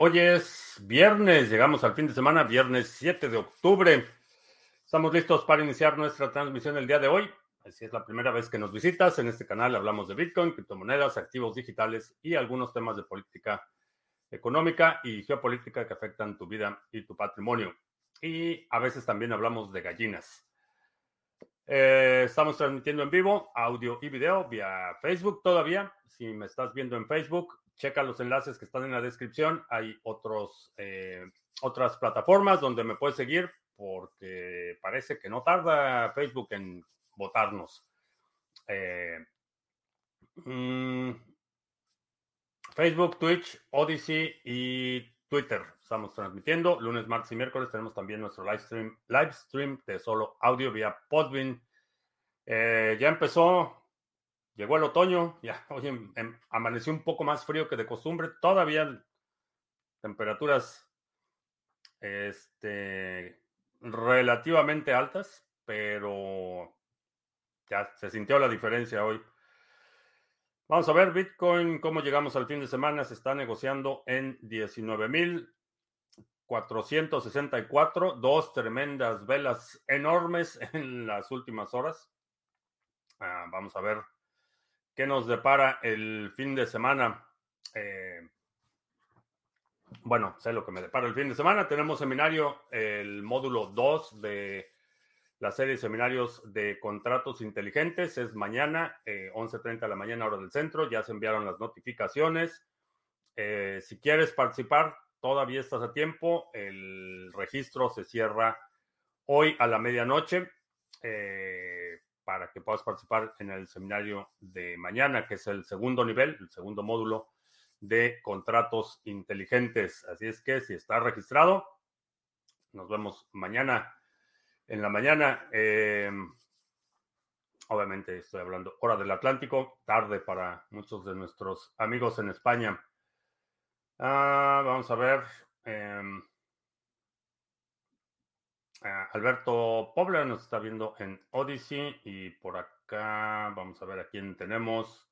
Hoy es viernes, llegamos al fin de semana, viernes 7 de octubre. Estamos listos para iniciar nuestra transmisión el día de hoy. Si es la primera vez que nos visitas, en este canal hablamos de Bitcoin, criptomonedas, activos digitales y algunos temas de política económica y geopolítica que afectan tu vida y tu patrimonio. Y a veces también hablamos de gallinas. Eh, estamos transmitiendo en vivo, audio y video vía Facebook todavía. Si me estás viendo en Facebook, checa los enlaces que están en la descripción. Hay otros, eh, otras plataformas donde me puedes seguir porque parece que no tarda Facebook en votarnos. Eh, mm, Facebook, Twitch, Odyssey y Twitter. Estamos transmitiendo lunes, martes y miércoles. Tenemos también nuestro live stream, de solo audio vía Podbean. Eh, ya empezó, llegó el otoño. Ya hoy em, amaneció un poco más frío que de costumbre. Todavía temperaturas este, relativamente altas, pero ya se sintió la diferencia hoy. Vamos a ver Bitcoin, cómo llegamos al fin de semana. Se está negociando en 19.464, dos tremendas velas enormes en las últimas horas. Ah, vamos a ver qué nos depara el fin de semana. Eh, bueno, sé lo que me depara el fin de semana. Tenemos seminario, el módulo 2 de la serie de seminarios de contratos inteligentes. Es mañana, 11.30 eh, de la mañana, hora del centro. Ya se enviaron las notificaciones. Eh, si quieres participar, todavía estás a tiempo. El registro se cierra hoy a la medianoche eh, para que puedas participar en el seminario de mañana, que es el segundo nivel, el segundo módulo de contratos inteligentes. Así es que si está registrado, nos vemos mañana en la mañana. Eh, obviamente estoy hablando hora del Atlántico, tarde para muchos de nuestros amigos en España. Ah, vamos a ver. Em, Alberto Pobla nos está viendo en Odyssey y por acá vamos a ver a quién tenemos.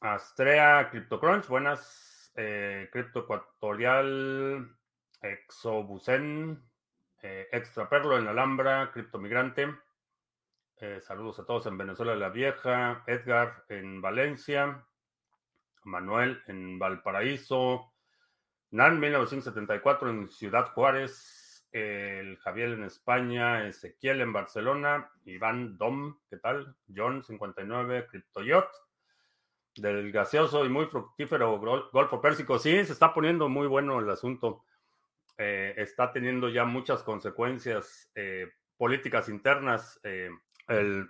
Astrea CryptoCrunch, buenas. Eh, Crypto Ecuatorial, Exobusen, eh, Extra Perlo en Alhambra, Cripto Migrante. Eh, saludos a todos en Venezuela la Vieja, Edgar en Valencia, Manuel en Valparaíso, Nan 1974 en Ciudad Juárez, el Javier en España, Ezequiel en Barcelona, Iván Dom, ¿qué tal? John 59, CryptoYot del gaseoso y muy fructífero Golfo Pérsico. Sí, se está poniendo muy bueno el asunto. Eh, está teniendo ya muchas consecuencias eh, políticas internas. Eh, el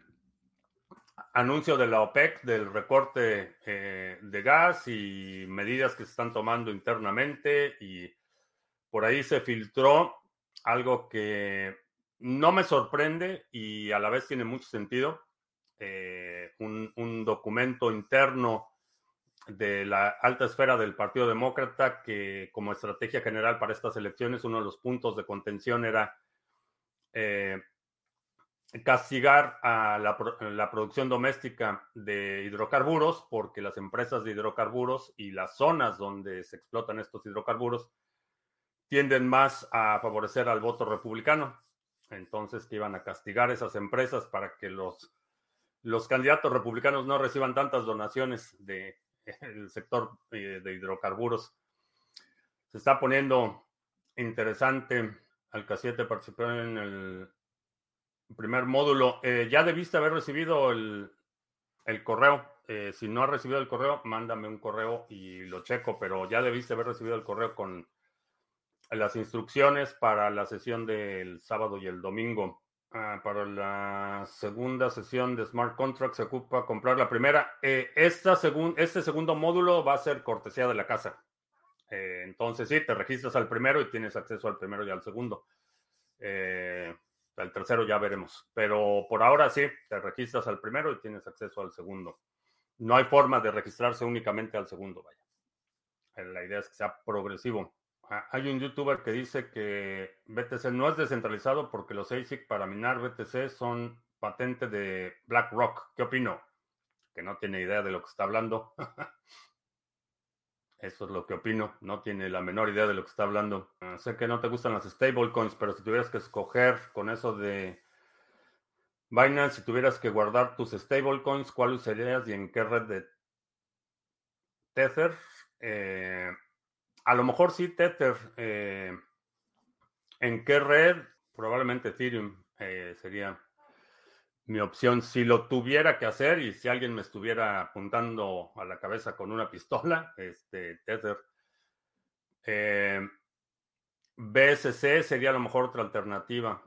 anuncio de la OPEC del recorte de gas y medidas que se están tomando internamente y por ahí se filtró algo que no me sorprende y a la vez tiene mucho sentido eh, un, documento interno de la alta esfera del Partido Demócrata que como estrategia general para estas elecciones uno de los puntos de contención era eh, castigar a la, producción doméstica de hidrocarburos porque las empresas de hidrocarburos y las zonas donde se explotan estos hidrocarburos tienden más a favorecer al voto republicano. Entonces que iban a castigar esas empresas para que los los candidatos republicanos no reciban tantas donaciones del sector eh, de hidrocarburos. Se está poniendo interesante. Alcaciete participó en el primer módulo. Eh, ya debiste haber recibido el, correo. Eh, si no has recibido el correo, mándame un correo y lo checo, pero ya debiste haber recibido el correo con las instrucciones para la sesión del sábado y el domingo. Ah, para la segunda sesión de Smart Contract se ocupa comprar la primera. Eh, esta este segundo módulo va a ser cortesía de la casa. Eh, entonces sí, te registras al primero y tienes acceso al primero y al segundo. Eh, al tercero ya veremos. Pero por ahora sí, te registras al primero y tienes acceso al segundo. No hay forma de registrarse únicamente al segundo, vaya. La idea es que sea progresivo. Ah, hay un youtuber que dice que BTC no es descentralizado porque los ASIC para minar BTC son patente de BlackRock. ¿Qué opino? Que no tiene idea de lo que está hablando. Eso es lo que opino. No tiene la menor idea de lo que está hablando. Ah, sé que no te gustan las stablecoins, pero si tuvieras que escoger con eso de Binance, si tuvieras que guardar tus stablecoins, ¿cuál usarías y en qué red de Tether? Eh, a lo mejor sí, Tether. Eh, ¿En qué red? Probablemente Ethereum eh, sería mi opción. Si lo tuviera que hacer y si alguien me estuviera apuntando a la cabeza con una pistola, este, Tether. BSC sería a lo mejor otra alternativa.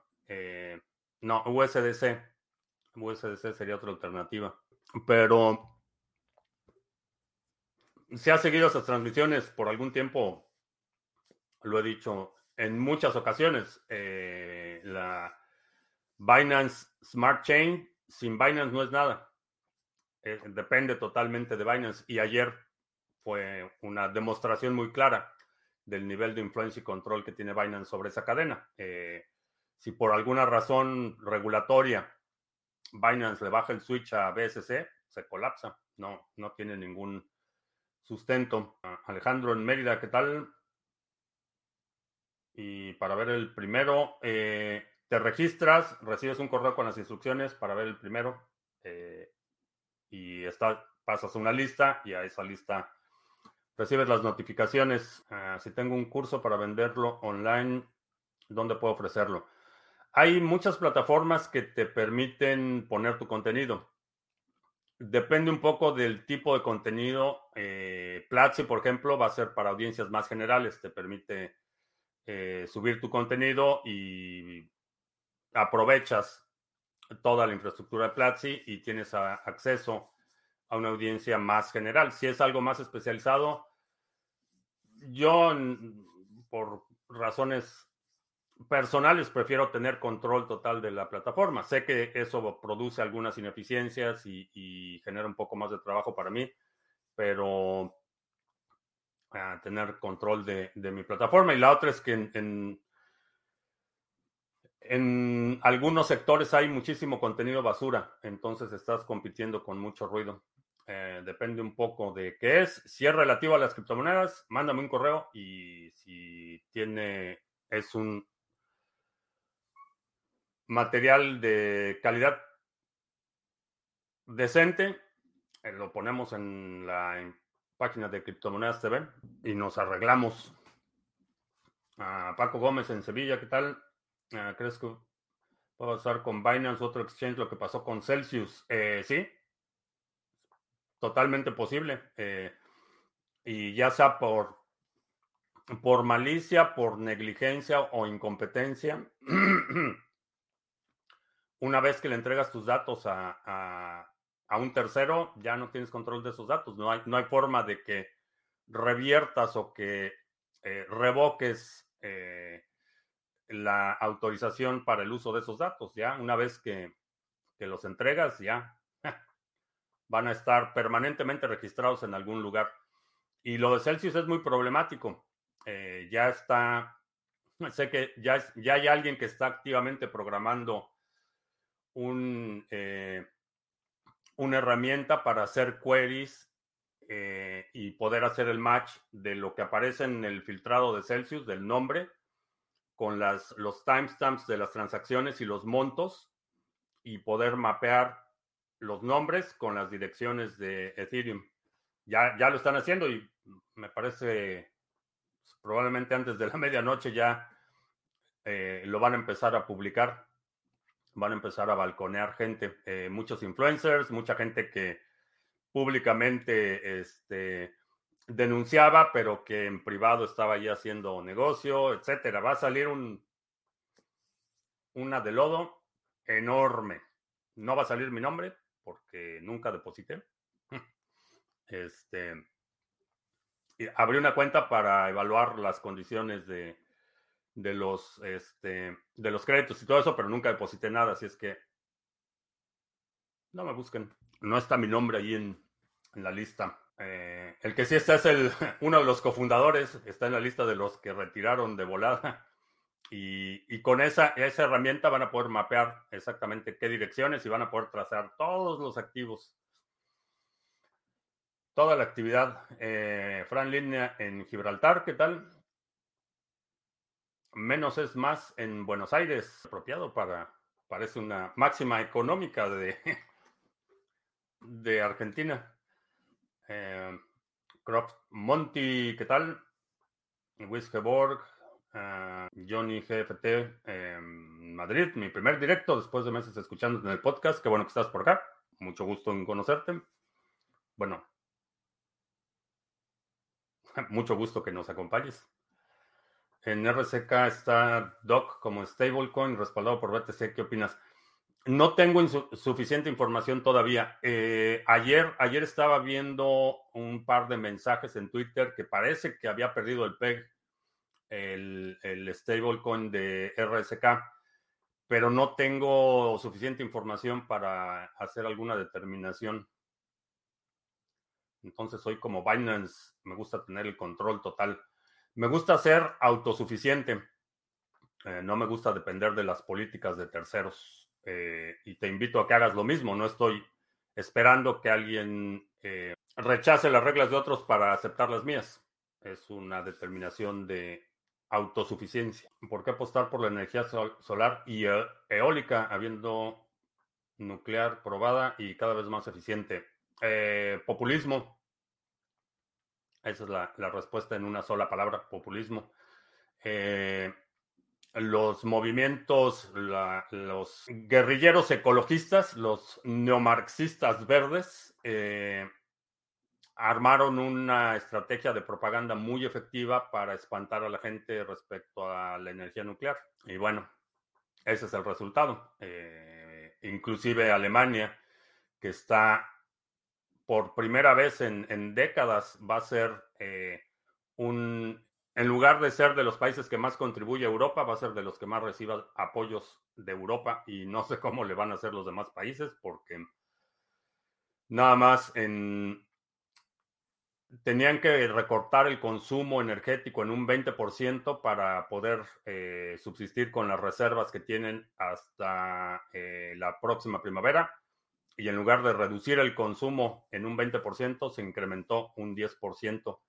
no, USDC. USDC sería otra alternativa. Pero si ha seguido esas transmisiones por algún tiempo, lo he dicho en muchas ocasiones, eh, la Binance Smart Chain sin Binance no es nada. Eh, depende totalmente de Binance. Y ayer fue una demostración muy clara del nivel de influencia y control que tiene Binance sobre esa cadena. Eh, si por alguna razón regulatoria Binance le baja el switch a BSC, se colapsa. No, no tiene ningún sustento. Alejandro en Mérida, ¿qué tal? Y para ver el primero, eh, te registras, recibes un correo con las instrucciones para ver el primero eh, y está, pasas una lista y a esa lista recibes las notificaciones. Ah, si tengo un curso para venderlo online, ¿dónde puedo ofrecerlo? Hay muchas plataformas que te permiten poner tu contenido. Depende un poco del tipo de contenido. Eh, Platzi, por ejemplo, va a ser para audiencias más generales. Te permite eh, subir tu contenido y aprovechas toda la infraestructura de Platzi y tienes acceso a una audiencia más general. Si es algo más especializado, yo por razones personales prefiero tener control total de la plataforma. Sé que eso produce algunas ineficiencias y, genera un poco más de trabajo para mí, pero ah, tener control de, mi plataforma. Y la otra es que en, algunos sectores hay muchísimo contenido basura, entonces estás compitiendo con mucho ruido. Eh, depende un poco de qué es. Si es relativo a las criptomonedas, mándame un correo y si tiene, es un material de calidad decente, eh, lo ponemos en la página de Criptomonedas TV y nos arreglamos. a Paco Gómez en Sevilla, ¿qué tal? Ah, ¿Crees que puede pasar con Binance, otro exchange, lo que pasó con Celsius? Eh, sí, totalmente posible. Eh, y ya sea por, por malicia, por negligencia o incompetencia. una vez que le entregas tus datos a, un tercero, ya no tienes control de esos datos. No hay, no hay forma de que reviertas o que eh, revoques eh, la autorización para el uso de esos datos. Ya una vez que, los entregas, ya van a estar permanentemente registrados en algún lugar. Y lo de Celsius es muy problemático. Eh, ya está, sé que ya, ya hay alguien que está activamente programando un, eh, una herramienta para hacer queries eh, y poder hacer el match de lo que aparece en el filtrado de Celsius, del nombre, con las, los timestamps de las transacciones y los montos, y poder mapear los nombres con las direcciones de Ethereum. Ya, ya lo están haciendo y me parece probablemente antes de la medianoche ya eh, lo van a empezar a publicar van a empezar a balconear gente, eh, muchos influencers, mucha gente que públicamente este, denunciaba, pero que en privado estaba ahí haciendo negocio, etcétera. Va a salir un una de lodo enorme. No va a salir mi nombre porque nunca deposité. Este abrí una cuenta para evaluar las condiciones de de los, este, de los créditos y todo eso, pero nunca deposité nada, así es que no me busquen. No está mi nombre ahí en, la lista. Eh, el que sí está es el, uno de los cofundadores, está en la lista de los que retiraron de volada. Y, con esa, esa herramienta van a poder mapear exactamente qué direcciones y van a poder trazar todos los activos. toda la actividad. Eh, Fran Línea en Gibraltar, ¿qué tal? Menos es más en Buenos Aires, apropiado para, parece una máxima económica de, de Argentina. Eh, Croft Monty, ¿qué tal? Wiskeborg, uh, Johnny GFT, eh, Madrid, mi primer directo después de meses escuchando en el podcast. Qué bueno que estás por acá. Mucho gusto en conocerte. Bueno, mucho gusto que nos acompañes. En RCK está Doc como stablecoin respaldado por BTC. ¿Qué opinas? No tengo suficiente información todavía. Eh, ayer, ayer estaba viendo un par de mensajes en Twitter que parece que había perdido el PEG, el, el stablecoin de RSK, pero no tengo suficiente información para hacer alguna determinación. Entonces, soy como Binance, me gusta tener el control total. Me gusta ser autosuficiente. Eh, no me gusta depender de las políticas de terceros. Eh, y te invito a que hagas lo mismo. No estoy esperando que alguien eh, rechace las reglas de otros para aceptar las mías. Es una determinación de autosuficiencia. ¿Por qué apostar por la energía solar y eólica habiendo nuclear probada y cada vez más eficiente? Populismo. Esa es la, respuesta en una sola palabra, populismo. Eh, los movimientos, los guerrilleros ecologistas, los neomarxistas verdes, eh, armaron una estrategia de propaganda muy efectiva para espantar a la gente respecto a la energía nuclear. Y bueno, ese es el resultado. Eh, inclusive Alemania, que está por primera vez en, décadas, va a ser eh, un en lugar de ser de los países que más contribuye a Europa, va a ser de los que más reciba apoyos de Europa y no sé cómo le van a hacer los demás países porque nada más en tenían que recortar el consumo energético en un 20% para poder eh, subsistir con las reservas que tienen hasta eh, la próxima primavera. Y en lugar de reducir el consumo en un 20%, se incrementó un 10%.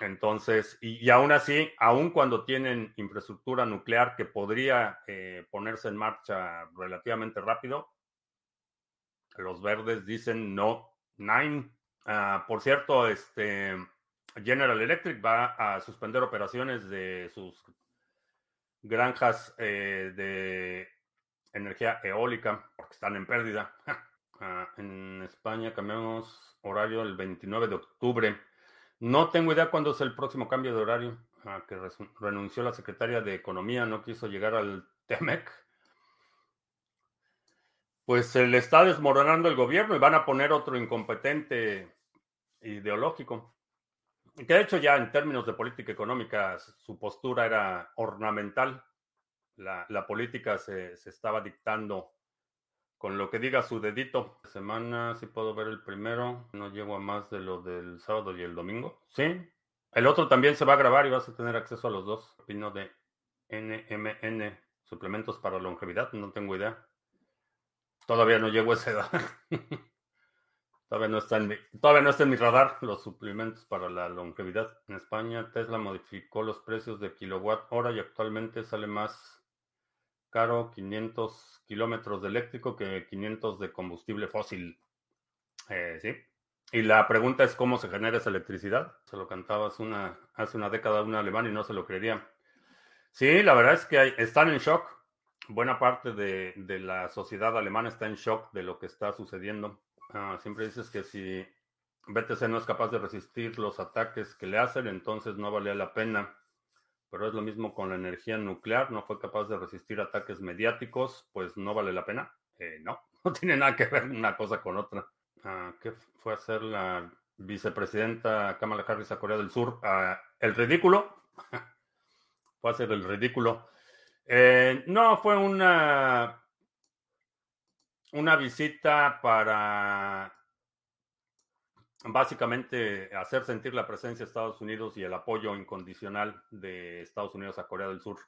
Entonces, y, aún así, aún cuando tienen infraestructura nuclear que podría eh, ponerse en marcha relativamente rápido, los verdes dicen no, nine. Ah, por cierto, este General Electric va a suspender operaciones de sus granjas eh, de energía eólica porque están en pérdida. Ah, en España cambiamos horario el 29 de octubre. No tengo idea cuándo es el próximo cambio de horario. Ah, que renunció la secretaria de Economía, no quiso llegar al TEMEC. Pues se le está desmoronando el gobierno y van a poner otro incompetente ideológico. Que de hecho ya en términos de política económica su postura era ornamental. La, política se, se estaba dictando con lo que diga su dedito. Semana, si puedo ver el primero. No llego a más de lo del sábado y el domingo. Sí. El otro también se va a grabar y vas a tener acceso a los dos. Opino de NMN, suplementos para longevidad. No tengo idea. Todavía no llego a esa edad. todavía, no está en mi, todavía no está en mi radar los suplementos para la longevidad. En España, Tesla modificó los precios de kilowatt hora y actualmente sale más caro 500 kilómetros de eléctrico que 500 de combustible fósil. Eh, sí. Y la pregunta es cómo se genera esa electricidad. Se lo cantaba hace una, hace una década un alemán y no se lo creería. Sí, la verdad es que están en shock. Buena parte de, la sociedad alemana está en shock de lo que está sucediendo. Ah, siempre dices que si BTC no es capaz de resistir los ataques que le hacen, entonces no vale la pena pero es lo mismo con la energía nuclear, no fue capaz de resistir ataques mediáticos, pues no vale la pena. Eh, no, no tiene nada que ver una cosa con otra. Ah, ¿Qué fue a hacer la vicepresidenta Kamala Harris a Corea del Sur? Ah, ¿El ridículo? fue a hacer el ridículo. Eh, no, fue una, una visita para básicamente hacer sentir la presencia de Estados Unidos y el apoyo incondicional de Estados Unidos a Corea del Sur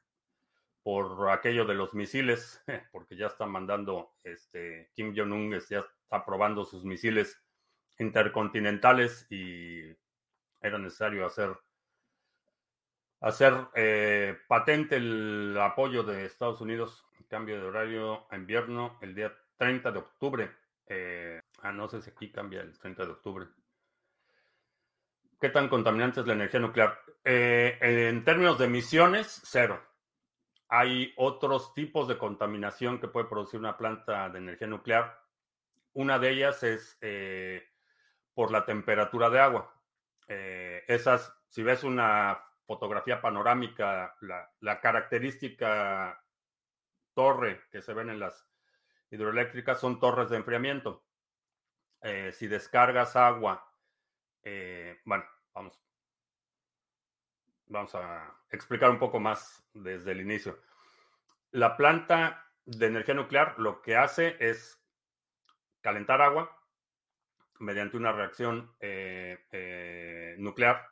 por aquello de los misiles, porque ya están mandando, este, Kim Jong-un ya está probando sus misiles intercontinentales y era necesario hacer hacer eh, patente el apoyo de Estados Unidos, cambio de horario a invierno el día 30 de octubre. Eh, ah, no sé si aquí cambia el 30 de octubre. ¿Qué tan contaminante es la energía nuclear? Eh, en términos de emisiones, cero. Hay otros tipos de contaminación que puede producir una planta de energía nuclear. Una de ellas es eh, por la temperatura de agua. Eh, esas, si ves una fotografía panorámica, la, característica torre que se ven en las hidroeléctricas son torres de enfriamiento. si descargas agua, bueno, vamos, vamos a explicar un poco más desde el inicio. La planta de energía nuclear lo que hace es calentar agua mediante una reacción eh, eh, nuclear.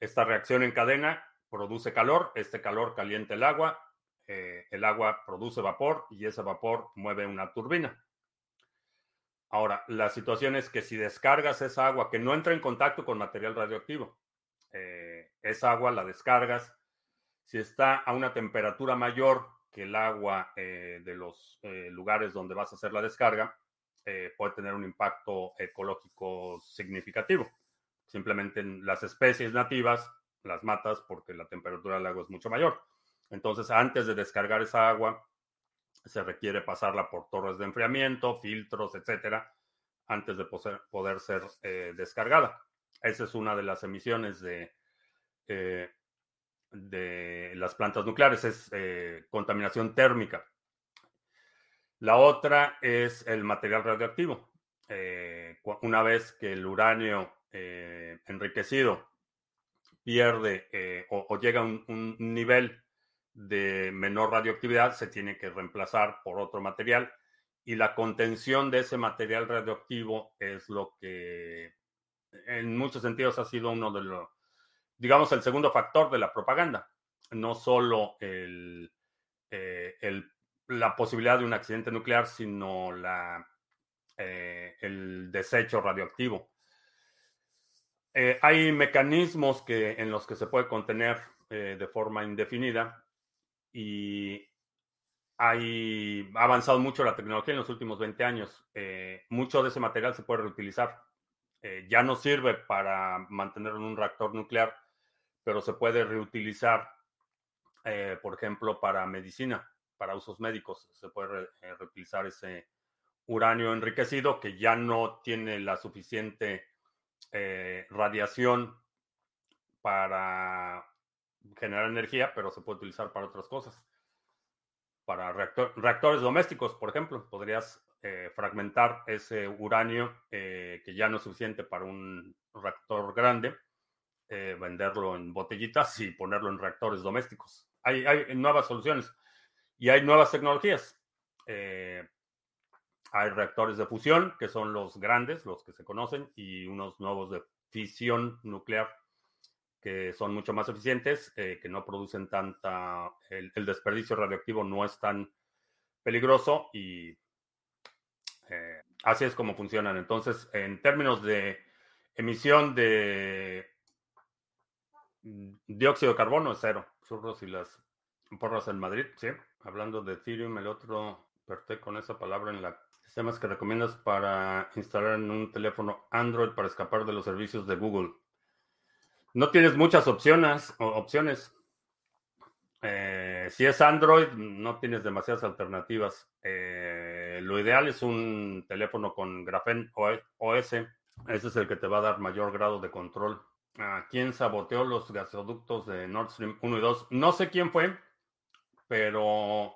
Esta reacción en cadena produce calor, este calor calienta el agua, eh, el agua produce vapor y ese vapor mueve una turbina. Ahora, la situación es que si descargas esa agua que no entra en contacto con material radioactivo, eh, esa agua la descargas, si está a una temperatura mayor que el agua eh, de los eh, lugares donde vas a hacer la descarga, puede tener un impacto ecológico significativo. Simplemente en las especies nativas las matas porque la temperatura del agua es mucho mayor. Entonces, antes de descargar esa agua, se requiere pasarla por torres de enfriamiento, filtros, etcétera, antes de poder, ser eh, descargada. Esa es una de las emisiones de, eh, de las plantas nucleares, es eh, contaminación térmica. La otra es el material radioactivo. una vez que el uranio enriquecido pierde o, llega a un nivel de menor radioactividad se tiene que reemplazar por otro material y la contención de ese material radioactivo es lo que en muchos sentidos ha sido uno de los, digamos, el segundo factor de la propaganda, no solo el, eh, la posibilidad de un accidente nuclear, sino la, eh, el desecho radioactivo. Eh, hay mecanismos que, en los que se puede contener de forma indefinida y hay, ha avanzado mucho la tecnología en los últimos 20 años. Eh, mucho de ese material se puede reutilizar. Eh, ya no sirve para mantenerlo en un reactor nuclear, pero se puede reutilizar, eh, por ejemplo, para medicina, para usos médicos. Se puede reutilizar ese uranio enriquecido que ya no tiene la suficiente radiación para generar energía, pero se puede utilizar para otras cosas. Para reactores domésticos, por ejemplo, podrías eh, fragmentar ese uranio eh, que ya no es suficiente para un reactor grande, eh, venderlo en botellitas y ponerlo en reactores domésticos. Hay, hay nuevas soluciones y hay nuevas tecnologías. hay reactores de fusión, que son los grandes, los que se conocen, y unos nuevos de fisión nuclear que son mucho más eficientes, eh, que no producen tanta, el, desperdicio radioactivo no es tan peligroso y eh, así es como funcionan. Entonces, en términos de emisión de dióxido de carbono es cero. Churros y las porras en Madrid, sí. Hablando de Ethereum, el otro, perfecto con esa palabra en la sistemas que recomiendas para instalar en un teléfono Android para escapar de los servicios de Google. No tienes muchas opciones. opciones. Eh, si es Android, no tienes demasiadas alternativas. Eh, lo ideal es un teléfono con Graphene OS. Ese es el que te va a dar mayor grado de control. ¿A quién saboteó los gasoductos de Nord Stream 1 y 2? No sé quién fue, pero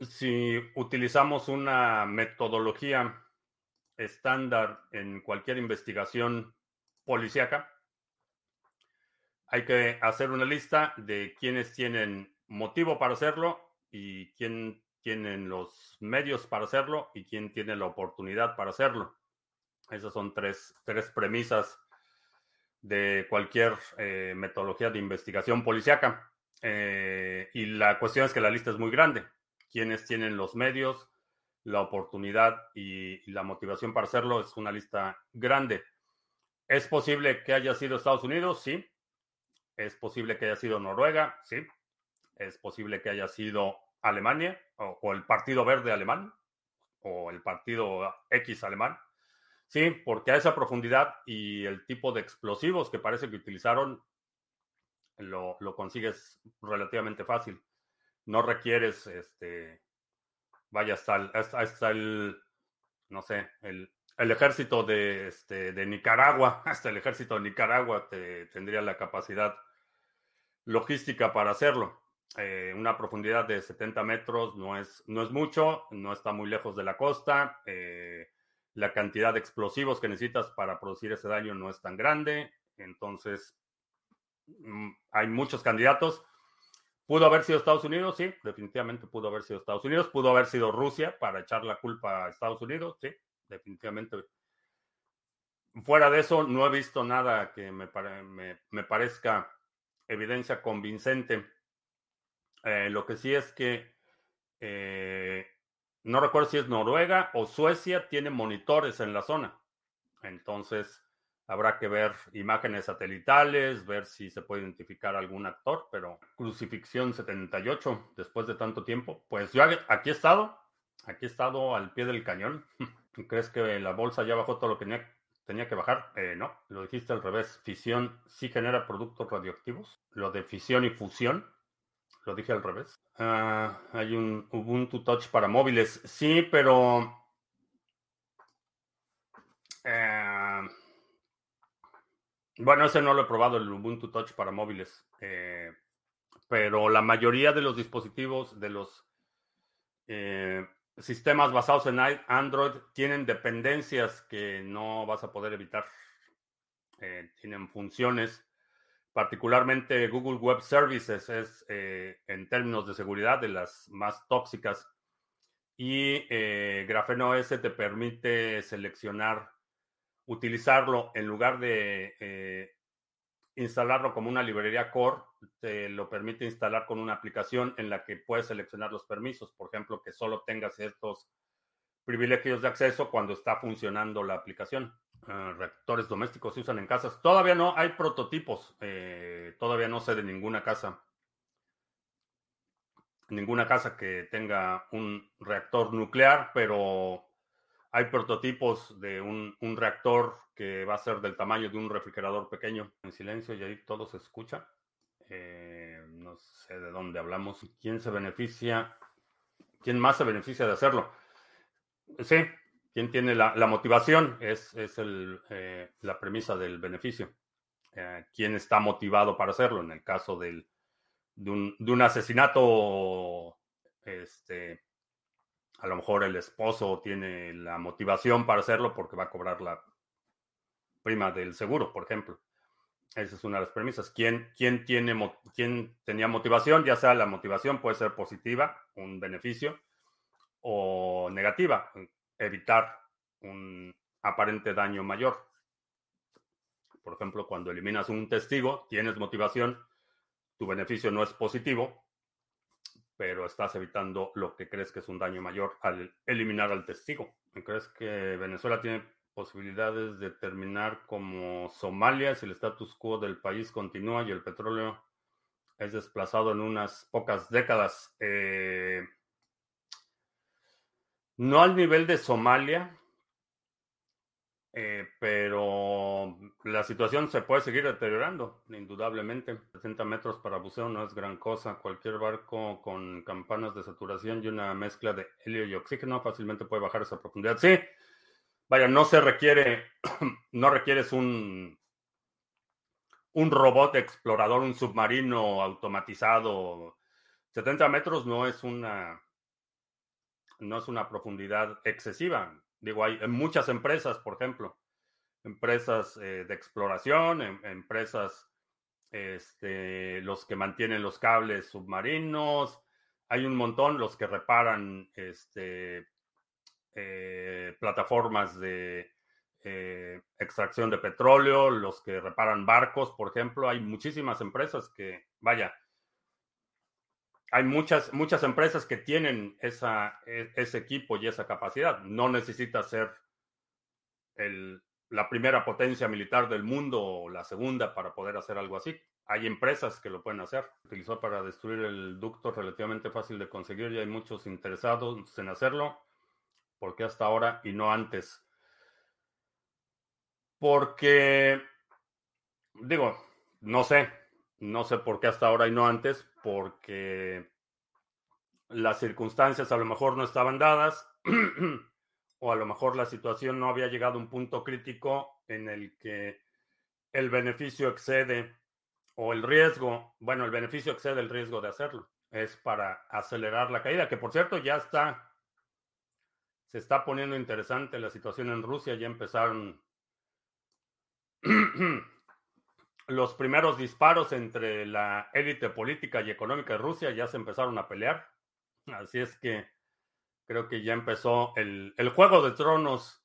si utilizamos una metodología estándar en cualquier investigación policíaca, hay que hacer una lista de quienes tienen motivo para hacerlo y quién tienen los medios para hacerlo y quién tiene la oportunidad para hacerlo. Esas son tres, premisas de cualquier eh, metodología de investigación policiaca. Eh, y la cuestión es que la lista es muy grande. Quienes tienen los medios, la oportunidad y, la motivación para hacerlo es una lista grande. ¿Es posible que haya sido Estados Unidos? Sí. ¿Es posible que haya sido Noruega? Sí. ¿Es posible que haya sido Alemania o el Partido Verde alemán o el Partido X alemán? Sí, porque a esa profundidad y el tipo de explosivos que parece que utilizaron, lo, consigues relativamente fácil. No requieres, este, vaya, hasta hasta, el no sé, el, ejército de, este, de Nicaragua, hasta el ejército de Nicaragua te, tendría la capacidad logística para hacerlo. Eh, una profundidad de 70 metros no es, no es mucho, no está muy lejos de la costa. Eh, la cantidad de explosivos que necesitas para producir ese daño no es tan grande. Entonces, mm, hay muchos candidatos. ¿Pudo haber sido Estados Unidos? Sí, definitivamente pudo haber sido Estados Unidos. ¿Pudo haber sido Rusia para echar la culpa a Estados Unidos? Sí, definitivamente. Fuera de eso, no he visto nada que me, me, parezca evidencia convincente. Eh, lo que sí es que eh, no recuerdo si es Noruega o Suecia, tiene monitores en la zona. Entonces, habrá que ver imágenes satelitales, ver si se puede identificar algún actor, pero Crucifixión 78, después de tanto tiempo, pues yo aquí he estado, aquí he estado al pie del cañón. ¿Crees que la bolsa ya bajó todo lo que tenía, que bajar? Eh, no, lo dijiste al revés. Fisión sí genera productos radioactivos. Lo de fisión y fusión lo dije al revés. Ah, hay un Ubuntu Touch para móviles. Sí, pero... Eh, bueno, ese no lo he probado, el Ubuntu Touch para móviles. Eh, pero la mayoría de los dispositivos, de los sistemas basados en Android, tienen dependencias que no vas a poder evitar. tienen funciones particularmente Google Web Services es eh, en términos de seguridad de las más tóxicas y eh, Grafeno OS te permite seleccionar, utilizarlo en lugar de eh, instalarlo como una librería core, te lo permite instalar con una aplicación en la que puedes seleccionar los permisos, por ejemplo, que solo tengas ciertos privilegios de acceso cuando está funcionando la aplicación. Ah, reactores domésticos se usan en casas. Todavía no, hay prototipos. Eh, todavía no sé de ninguna casa. Ninguna casa que tenga un reactor nuclear, pero hay prototipos de un, reactor que va a ser del tamaño de un refrigerador pequeño. En silencio y ahí todo se escucha. Eh, no sé de dónde hablamos. ¿Quién se beneficia? ¿Quién más se beneficia de hacerlo? Sí, ¿Quién tiene la, motivación? Es, eh, la premisa del beneficio. Eh, ¿Quién está motivado para hacerlo? En el caso de, un, asesinato, este, a lo mejor el esposo tiene la motivación para hacerlo porque va a cobrar la prima del seguro, por ejemplo. Esa es una de las premisas. ¿Quién, quién, tiene, tenía motivación? Ya sea la motivación puede ser positiva, un beneficio, o negativa, evitar un aparente daño mayor. Por ejemplo, cuando eliminas un testigo, tienes motivación, tu beneficio no es positivo, pero estás evitando lo que crees que es un daño mayor al eliminar al testigo. ¿Crees que Venezuela tiene posibilidades de terminar como Somalia si el status quo del país continúa y el petróleo es desplazado en unas pocas décadas? Eh, no al nivel de Somalia, eh, pero la situación se puede seguir deteriorando, indudablemente. 70 metros para buceo no es gran cosa. Cualquier barco con campanas de saturación y una mezcla de helio y oxígeno fácilmente puede bajar esa profundidad. Sí, vaya, no se requiere, no requieres un, un robot explorador, un submarino automatizado. 70 metros no es una no es una profundidad excesiva. Digo, hay muchas empresas, por ejemplo, empresas eh, de exploración, em, empresas, este, los que mantienen los cables submarinos, hay un montón, los que reparan este, eh, plataformas de eh, extracción de petróleo, los que reparan barcos, por ejemplo, hay muchísimas empresas que, vaya, hay muchas, muchas empresas que tienen e, ese equipo y esa capacidad. No necesita ser la primera potencia militar del mundo o la segunda para poder hacer algo así. Hay empresas que lo pueden hacer. Utilizó para destruir el ducto relativamente fácil de conseguir y hay muchos interesados en hacerlo. ¿Por qué hasta ahora y no antes? Porque, digo, no sé, no sé por qué hasta ahora y no antes, porque las circunstancias a lo mejor no estaban dadas o a lo mejor la situación no había llegado a un punto crítico en el que el beneficio excede o el riesgo, bueno, el beneficio excede el riesgo de hacerlo. Es para acelerar la caída, que por cierto ya está, se está poniendo interesante la situación en Rusia, ya empezaron los primeros disparos entre la élite política y económica de Rusia, ya se empezaron a pelear. Así es que creo que ya empezó el, juego de tronos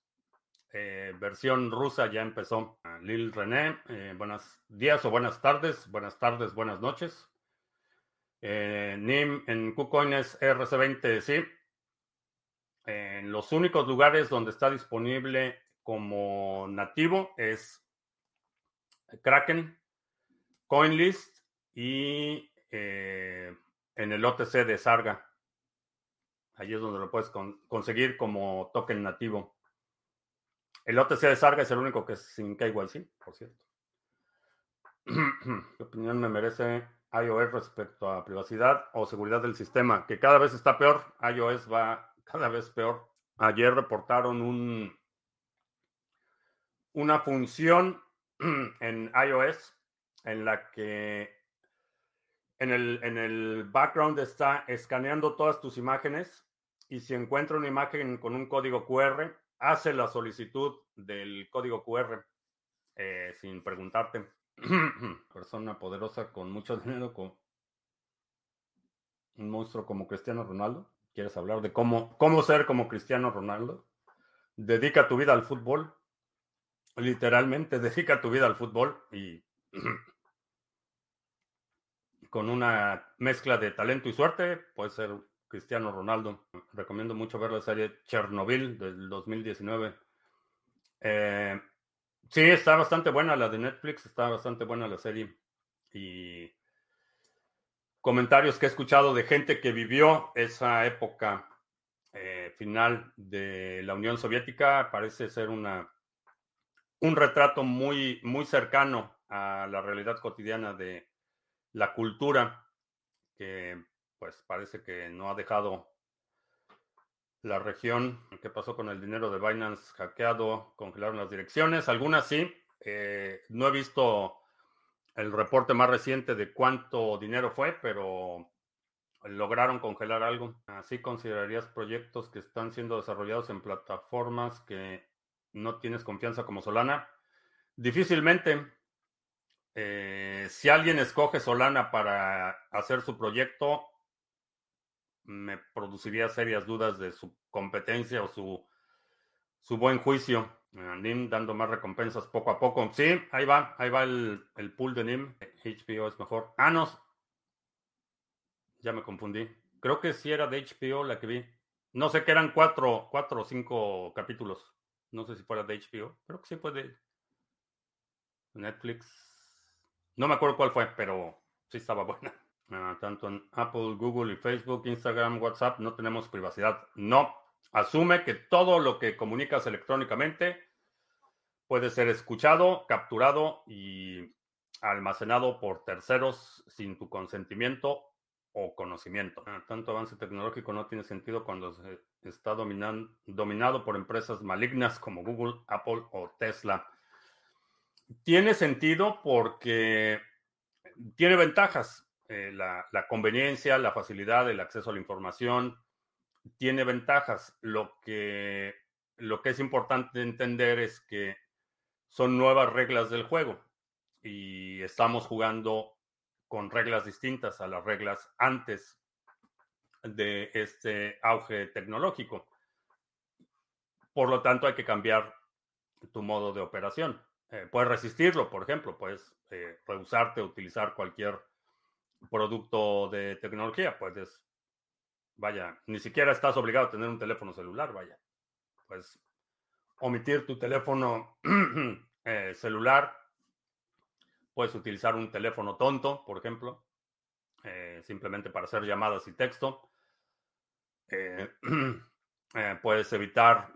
eh, versión rusa ya empezó. Lil René, eh, buenos días o buenas tardes, buenas tardes, buenas noches. Eh, NIM en KuCoin es RC20, sí. En los únicos lugares donde está disponible como nativo es Kraken, CoinList y en el OTC de Sarga. Allí es donde lo puedes conseguir como token nativo. El OTC de Sarga es el único que es sin KYC, por cierto. ¿Qué opinión me merece iOS respecto a privacidad o seguridad del sistema? Que cada vez está peor. iOS va cada vez peor. Ayer reportaron un, una función en iOS en la que en el, en el background está escaneando todas tus imágenes y si encuentra una imagen con un código QR, hace la solicitud del código QR eh, sin preguntarte. Persona poderosa con mucho dinero, con un monstruo como Cristiano Ronaldo. ¿Quieres hablar de cómo, cómo ser como Cristiano Ronaldo? Dedica tu vida al fútbol. Literalmente, dedica tu vida al fútbol y con una mezcla de talento y suerte, puede ser Cristiano Ronaldo. Recomiendo mucho ver la serie Chernobyl del 2019. Eh, sí, está bastante buena la de Netflix, está bastante buena la serie. Y comentarios que he escuchado de gente que vivió esa época eh, final de la Unión Soviética parece ser una, un retrato muy, muy cercano a la realidad cotidiana de la cultura que pues parece que no ha dejado la región. ¿Qué pasó con el dinero de Binance hackeado? Congelaron las direcciones. Algunas sí. Eh, no he visto el reporte más reciente de cuánto dinero fue, pero lograron congelar algo. Así considerarías proyectos que están siendo desarrollados en plataformas que no tienes confianza como Solana. Difícilmente. Eh, si alguien escoge Solana para hacer su proyecto, me produciría serias dudas de su competencia o su, su buen juicio. NIM dando más recompensas poco a poco. Sí, ahí va, ahí va el, el pool de NIM. HBO es mejor. Ah, no. Ya me confundí. Creo que sí era de HBO la que vi. No sé que eran cuatro, cuatro o cinco capítulos. No sé si fuera de HBO. Creo que sí fue de Netflix. No me acuerdo cuál fue, pero sí estaba buena. Ah, tanto en Apple, Google y Facebook, Instagram, WhatsApp, no tenemos privacidad. No. Asume que todo lo que comunicas electrónicamente puede ser escuchado, capturado y almacenado por terceros sin tu consentimiento conocimiento. Ah, tanto avance tecnológico no tiene sentido cuando está dominado por empresas malignas como Google, Apple o Tesla. Tiene sentido porque tiene ventajas. Eh, la, conveniencia, la facilidad, el acceso a la información, tiene ventajas. Lo que es importante entender es que son nuevas reglas del juego y estamos jugando con reglas distintas a las reglas antes de este auge tecnológico. Por lo tanto, hay que cambiar tu modo de operación. Eh, puedes resistirlo, por ejemplo, puedes eh, rehusarte a utilizar cualquier producto de tecnología. Puedes, vaya, ni siquiera estás obligado a tener un teléfono celular, vaya. Pues omitir tu teléfono eh, celular. Puedes utilizar un teléfono tonto, por ejemplo, eh, simplemente para hacer llamadas y texto. Eh, puedes evitar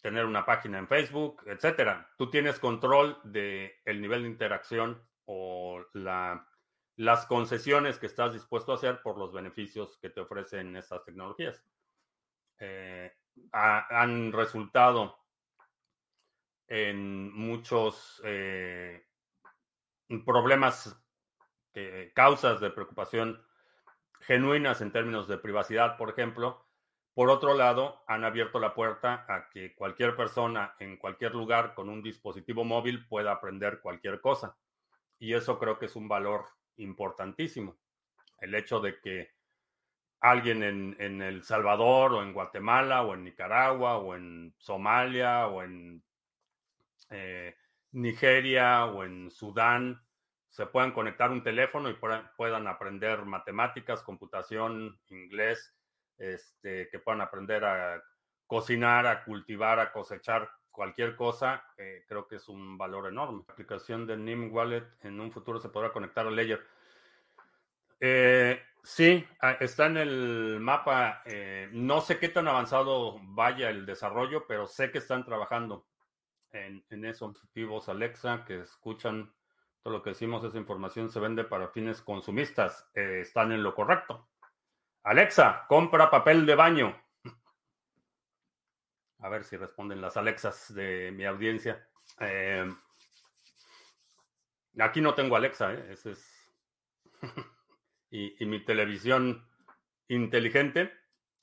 tener una página en Facebook, etcétera. Tú tienes control del el nivel de interacción o la, las concesiones que estás dispuesto a hacer por los beneficios que te ofrecen estas tecnologías. han resultado en muchos eh, problemas, causas de preocupación genuinas en términos de privacidad, por ejemplo. Por otro lado, han abierto la puerta a que cualquier persona en cualquier lugar con un dispositivo móvil pueda aprender cualquier cosa. Y eso creo que es un valor importantísimo. El hecho de que alguien en, en El Salvador o en Guatemala o en Nicaragua o en Somalia o en eh, Nigeria o en Sudán se puedan conectar un teléfono y puedan, aprender matemáticas, computación, inglés, este, que puedan aprender a cocinar, a cultivar, a cosechar cualquier cosa, eh, creo que es un valor enorme. La aplicación de NIM Wallet en un futuro se podrá conectar al Ledger. Eh, sí, ah, está en el mapa. no sé qué tan avanzado vaya el desarrollo, pero sé que están trabajando en, en eso. Vivos Alexa que escuchan todo lo que decimos, esa información se vende para fines consumistas. Eh, están en lo correcto. Alexa, compra papel de baño. A ver si responden las Alexas de mi audiencia. Eh, aquí no tengo Alexa, ¿eh? Ese es. y, y mi televisión inteligente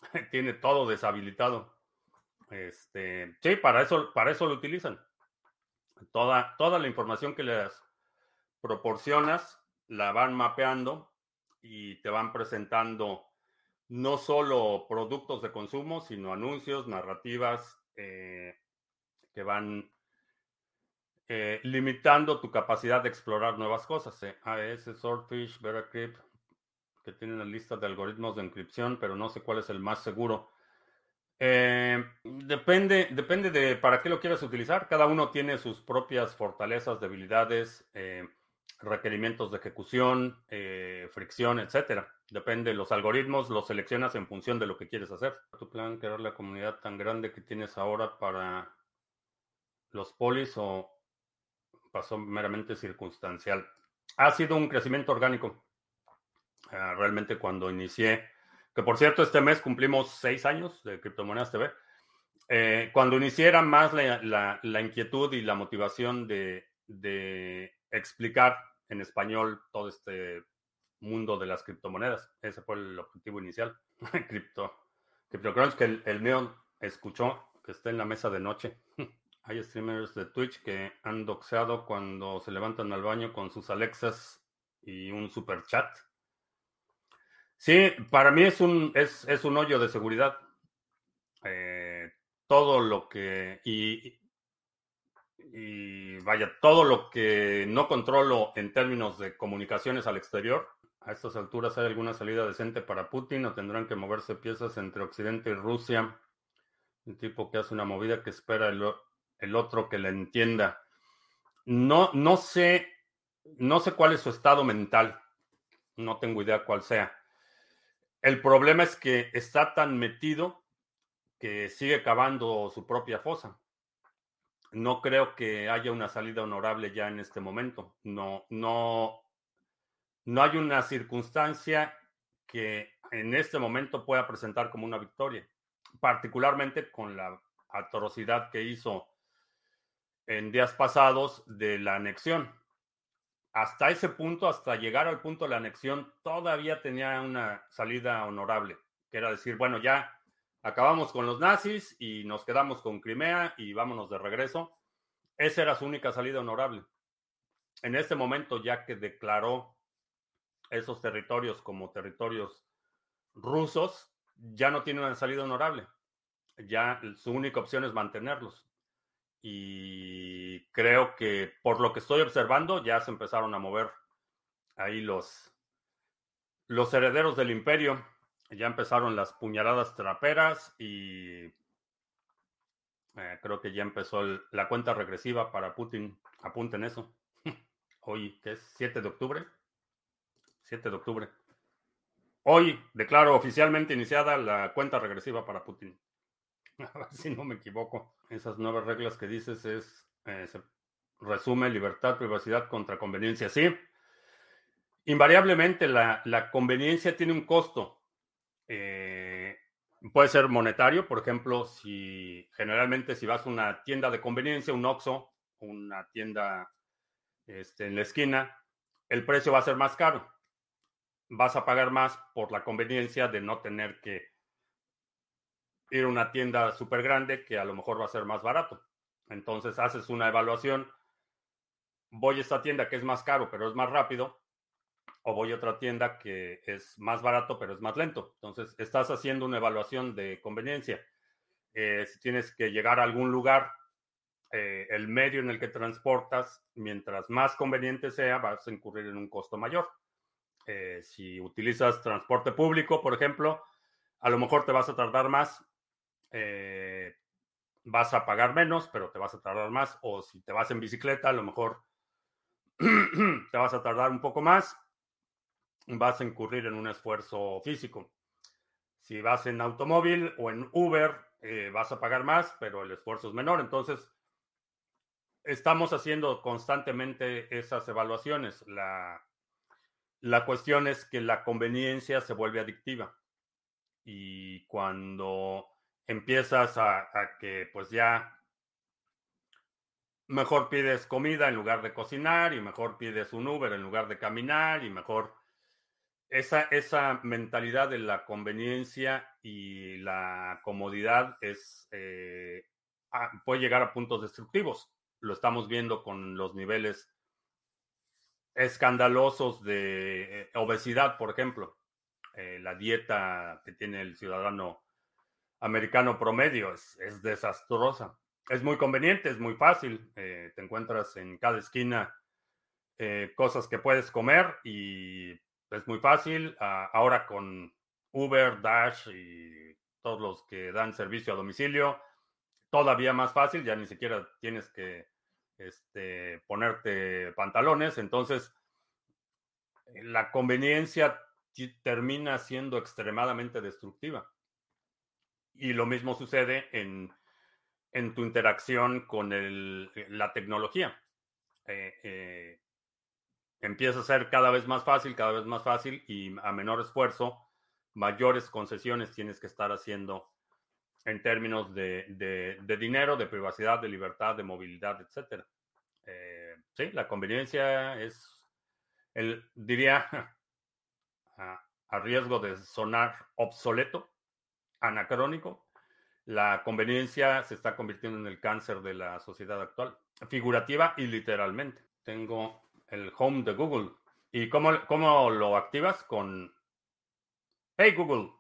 tiene todo deshabilitado. Este, sí, para eso, para eso lo utilizan. Toda, toda la información que les proporcionas la van mapeando y te van presentando no solo productos de consumo, sino anuncios, narrativas eh, que van eh, limitando tu capacidad de explorar nuevas cosas. Eh. AES, Swordfish, Veracrypt, que tienen una lista de algoritmos de encripción, pero no sé cuál es el más seguro. Eh, depende, depende de para qué lo quieras utilizar. Cada uno tiene sus propias fortalezas, debilidades, requerimientos de ejecución, eh, fricción, etcétera. Depende, los algoritmos los seleccionas en función de lo que quieres hacer. ¿Tu plan crear la comunidad tan grande que tienes ahora para los polis o pasó meramente circunstancial? Ha sido un crecimiento orgánico. Ah, realmente cuando inicié que por cierto, este mes cumplimos seis años de Criptomonedas TV. Eh, cuando iniciara más la, inquietud y la motivación de, explicar en español todo este mundo de las criptomonedas. Ese fue el objetivo inicial. Crypto, CryptoCrunch, que el, el mío escuchó que está en la mesa de noche. Hay streamers de Twitch que han doxeado cuando se levantan al baño con sus Alexas y un super chat. Sí, para mí es un, es, un hoyo de seguridad. Eh, todo lo que. Y, y vaya, todo lo que no controlo en términos de comunicaciones al exterior. A estas alturas hay alguna salida decente para Putin o tendrán que moverse piezas entre Occidente y Rusia. Un tipo que hace una movida que espera el, otro que la entienda. No, no sé, no sé cuál es su estado mental. No tengo idea cuál sea. El problema es que está tan metido que sigue cavando su propia fosa. No creo que haya una salida honorable ya en este momento. No, no, no hay una circunstancia que en este momento pueda presentar como una victoria, particularmente con la atrocidad que hizo en días pasados de la anexión hasta ese punto, hasta llegar al punto de la anexión, todavía tenía una salida honorable, que era decir, bueno, ya acabamos con los nazis y nos quedamos con Crimea y vámonos de regreso. Esa era su única salida honorable. En este momento, ya que declaró esos territorios como territorios rusos, ya no tiene una salida honorable. Ya su única opción es mantenerlos y creo que por lo que estoy observando ya se empezaron a mover ahí los, Los herederos del imperio. Ya empezaron las puñaladas traperas y eh, creo que ya empezó la cuenta regresiva para Putin. Apunten eso. Hoy, que es 7 de octubre. 7 de octubre. Hoy declaro oficialmente iniciada la cuenta regresiva para Putin. A ver si no me equivoco. Esas nuevas reglas que dices es, eh, resume libertad, privacidad contra conveniencia. Sí, invariablemente la, conveniencia tiene un costo. Eh, puede ser monetario, por ejemplo, si generalmente si vas a una tienda de conveniencia, un Oxxo, una tienda este, en la esquina, el precio va a ser más caro. Vas a pagar más por la conveniencia de no tener que ir a una tienda súper grande que a lo mejor va a ser más barato. Entonces haces una evaluación. Voy a esta tienda que es más caro, pero es más rápido. O voy a otra tienda que es más barato, pero es más lento. Entonces estás haciendo una evaluación de conveniencia. Eh, si tienes que llegar a algún lugar, eh, el medio en el que transportas, mientras más conveniente sea, vas a incurrir en un costo mayor. Eh, si utilizas transporte público, por ejemplo, a lo mejor te vas a tardar más, eh, vas a pagar menos, pero te vas a tardar más. O si te vas en bicicleta, a lo mejor te vas a tardar un poco más, vas a incurrir en un esfuerzo físico. Si vas en automóvil o en Uber, eh, vas a pagar más, pero el esfuerzo es menor. Entonces, estamos haciendo constantemente esas evaluaciones. La, la cuestión es que la conveniencia se vuelve adictiva. Y cuando empiezas a, que pues ya mejor pides comida en lugar de cocinar y mejor pides un Uber en lugar de caminar y mejor esa, esa mentalidad de la conveniencia y la comodidad es eh, puede llegar a puntos destructivos. Lo estamos viendo con los niveles escandalosos de eh, obesidad, por ejemplo. Eh, la dieta que tiene el ciudadano americano promedio es, desastrosa. Es muy conveniente, es muy fácil. Te encuentras en cada esquina cosas que puedes comer y es muy fácil. Ah, ahora con Uber, Dash y todos los que dan servicio a domicilio, todavía más fácil, ya ni siquiera tienes que este, ponerte pantalones. Entonces, la conveniencia termina siendo extremadamente destructiva. Y lo mismo sucede en, tu interacción con la tecnología. Eh, eh, empieza a ser cada vez más fácil, cada vez más fácil y a menor esfuerzo, mayores concesiones tienes que estar haciendo en términos de, dinero, de privacidad, de libertad, de movilidad, etc. Eh, sí, la conveniencia es, el, diría, a riesgo de sonar obsoleto, anacrónico, la conveniencia se está convirtiendo en el cáncer de la sociedad actual, figurativa y literalmente. Tengo el home de Google. ¿Y cómo, cómo lo activas? Con Hey Google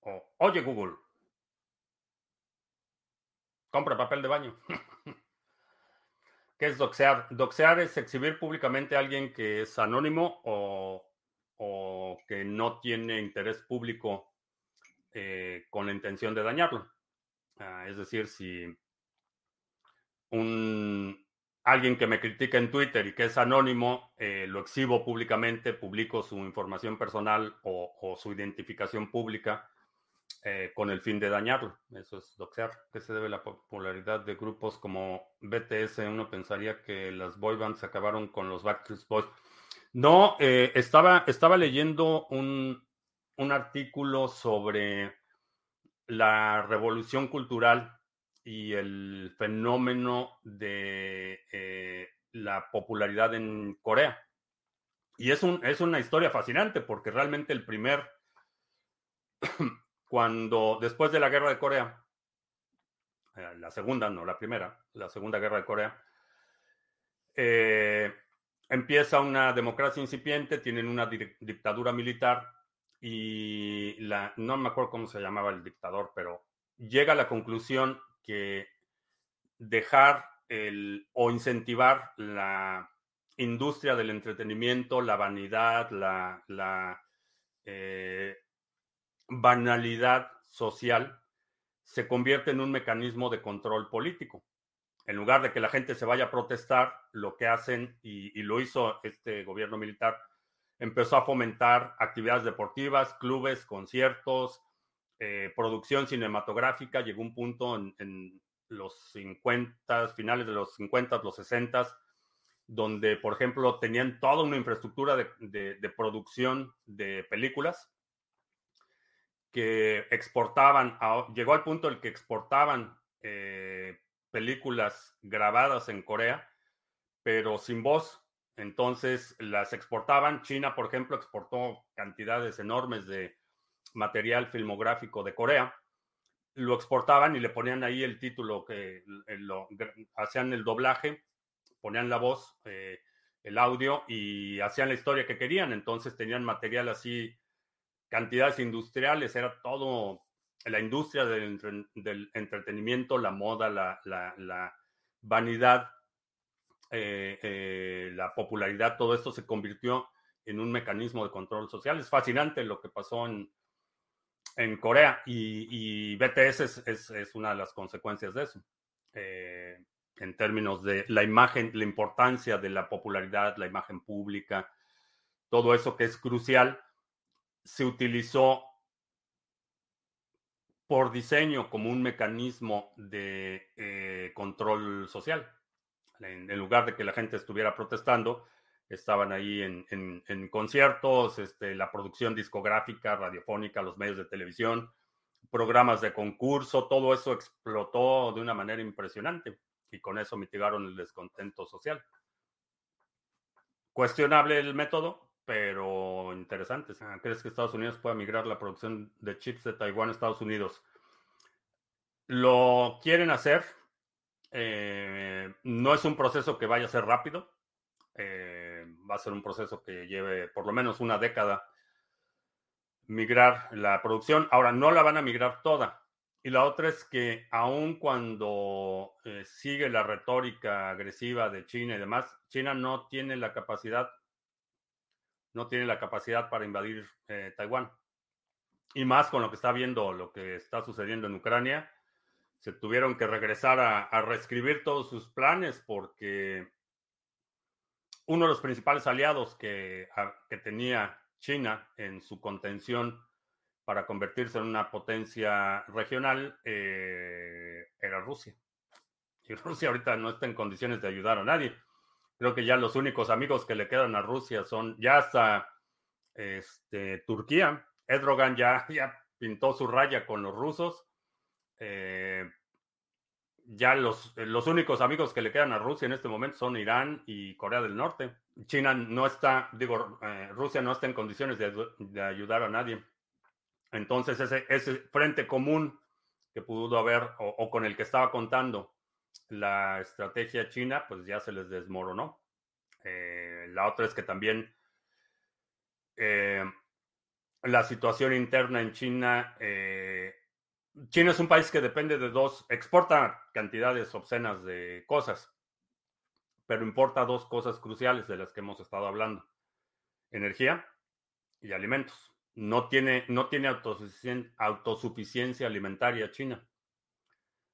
o Oye Google. Compra papel de baño. ¿Qué es doxear? Doxear es exhibir públicamente a alguien que es anónimo o, o que no tiene interés público eh, con la intención de dañarlo. Ah, es decir, si un, alguien que me critica en Twitter y que es anónimo, eh, lo exhibo públicamente, publico su información personal o, su identificación pública eh, con el fin de dañarlo. Eso es doxear. ¿Qué se debe la popularidad de grupos como BTS? Uno pensaría que las boy bands acabaron con los Backstreet Boys. No, estaba, estaba leyendo un, un artículo sobre la revolución cultural y el fenómeno de eh, la popularidad en Corea. Y es, un, es una historia fascinante porque realmente el primer, cuando después de la guerra de Corea, eh, la segunda, no la primera, la segunda guerra de Corea, eh, empieza una democracia incipiente, tienen una dictadura militar y la, no me acuerdo cómo se llamaba el dictador, pero llega a la conclusión que dejar el, o incentivar la industria del entretenimiento, la vanidad, la, banalidad social se convierte en un mecanismo de control político. En lugar de que la gente se vaya a protestar, lo que hacen, y, lo hizo este gobierno militar, empezó a fomentar actividades deportivas, clubes, conciertos, eh, producción cinematográfica. Llegó un punto en, los 50, finales de los 50, los 60, donde, por ejemplo, tenían toda una infraestructura de producción de películas que exportaban, llegó al punto el que exportaban eh, películas grabadas en Corea, pero sin voz. Entonces las exportaban. China, por ejemplo, exportó cantidades enormes de material filmográfico de Corea. Lo exportaban y le ponían ahí el título que hacían el doblaje, ponían la voz, eh, el audio y hacían la historia que querían. Entonces tenían material así cantidades industriales, era todo la industria del, entretenimiento, la moda, la, vanidad, eh, eh, la popularidad, todo esto se convirtió en un mecanismo de control social. Es fascinante lo que pasó en, en Corea y, BTS es, una de las consecuencias de eso. Eh, en términos de la imagen, la importancia de la popularidad, la imagen pública, todo eso que es crucial se utilizó por diseño como un mecanismo de eh, control social. En, lugar de que la gente estuviera protestando, estaban ahí en, conciertos, este, la producción discográfica, radiofónica, los medios de televisión, programas de concurso, todo eso explotó de una manera impresionante y con eso mitigaron el descontento social. Cuestionable el método, pero interesantes. Ah, ¿Crees que Estados Unidos pueda migrar la producción de chips de Taiwán a Estados Unidos? Lo quieren hacer. Eh, no es un proceso que vaya a ser rápido. Eh, va a ser un proceso que lleve por lo menos una década migrar la producción. Ahora, no la van a migrar toda. Y la otra es que aun cuando eh, sigue la retórica agresiva de China y demás, China no tiene la capacidad no tiene la capacidad para invadir eh, Taiwán. Y más con lo que está viendo, lo que está sucediendo en Ucrania, se tuvieron que regresar a, reescribir todos sus planes porque uno de los principales aliados que, que tenía China en su contención para convertirse en una potencia regional eh, era Rusia. Y Rusia ahorita no está en condiciones de ayudar a nadie. Creo que ya los únicos amigos que le quedan a Rusia son ya hasta este, Turquía. Erdogan ya, ya pintó su raya con los rusos. Eh, ya los, los únicos amigos que le quedan a Rusia en este momento son Irán y Corea del Norte. China no está, digo, eh, Rusia no está en condiciones de, ayudar a nadie. Entonces ese, ese frente común que pudo haber o con el que estaba contando la estrategia china pues ya se les desmoronó. Eh, la otra es que también eh, la situación interna en China, eh, China es un país que depende de dos, exporta cantidades obscenas de cosas, pero importa dos cosas cruciales de las que hemos estado hablando, energía y alimentos. No tiene, no tiene autosuficiencia alimentaria China.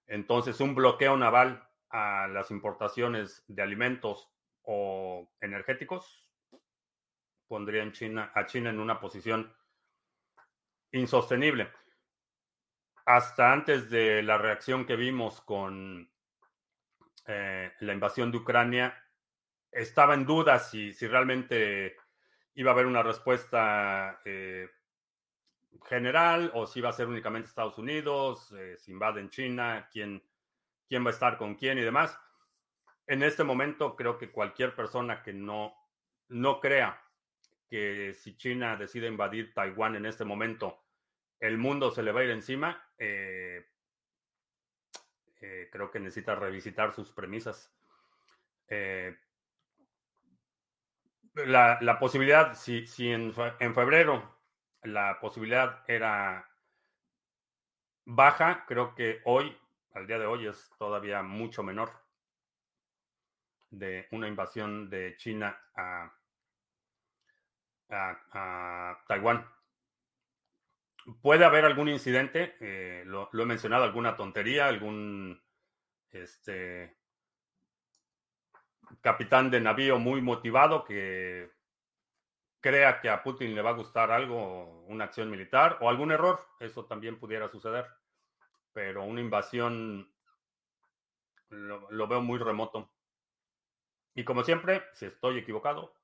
Entonces, un bloqueo naval a las importaciones de alimentos o energéticos pondría China, a China en una posición insostenible. Hasta antes de la reacción que vimos con eh, la invasión de Ucrania, estaba en duda si, realmente iba a haber una respuesta eh, general o si va a ser únicamente Estados Unidos, eh, si invaden China, quién, quién va a estar con quién y demás. En este momento creo que cualquier persona que no, no crea que si China decide invadir Taiwán en este momento, el mundo se le va a ir encima, eh, eh, creo que necesita revisitar sus premisas. la, posibilidad, si, en, febrero la posibilidad era baja, creo que hoy, al día de hoy, es todavía mucho menor de una invasión de China a, a, Taiwán. Puede haber algún incidente, eh, lo, he mencionado, alguna tontería, algún este, capitán de navío muy motivado que crea que a Putin le va a gustar algo, una acción militar o algún error, eso también pudiera suceder, pero una invasión lo, lo veo muy remoto. Y como siempre, si estoy equivocado,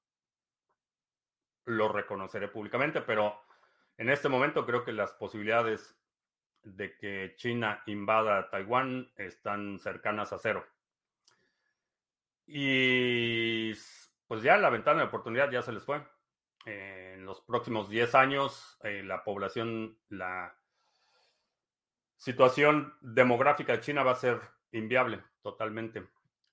lo reconoceré públicamente, pero en este momento creo que las posibilidades de que China invada Taiwán están cercanas a cero. Y pues ya la ventana de oportunidad ya se les fue. en los próximos 10 años, eh, la población, la situación demográfica de China va a ser inviable totalmente.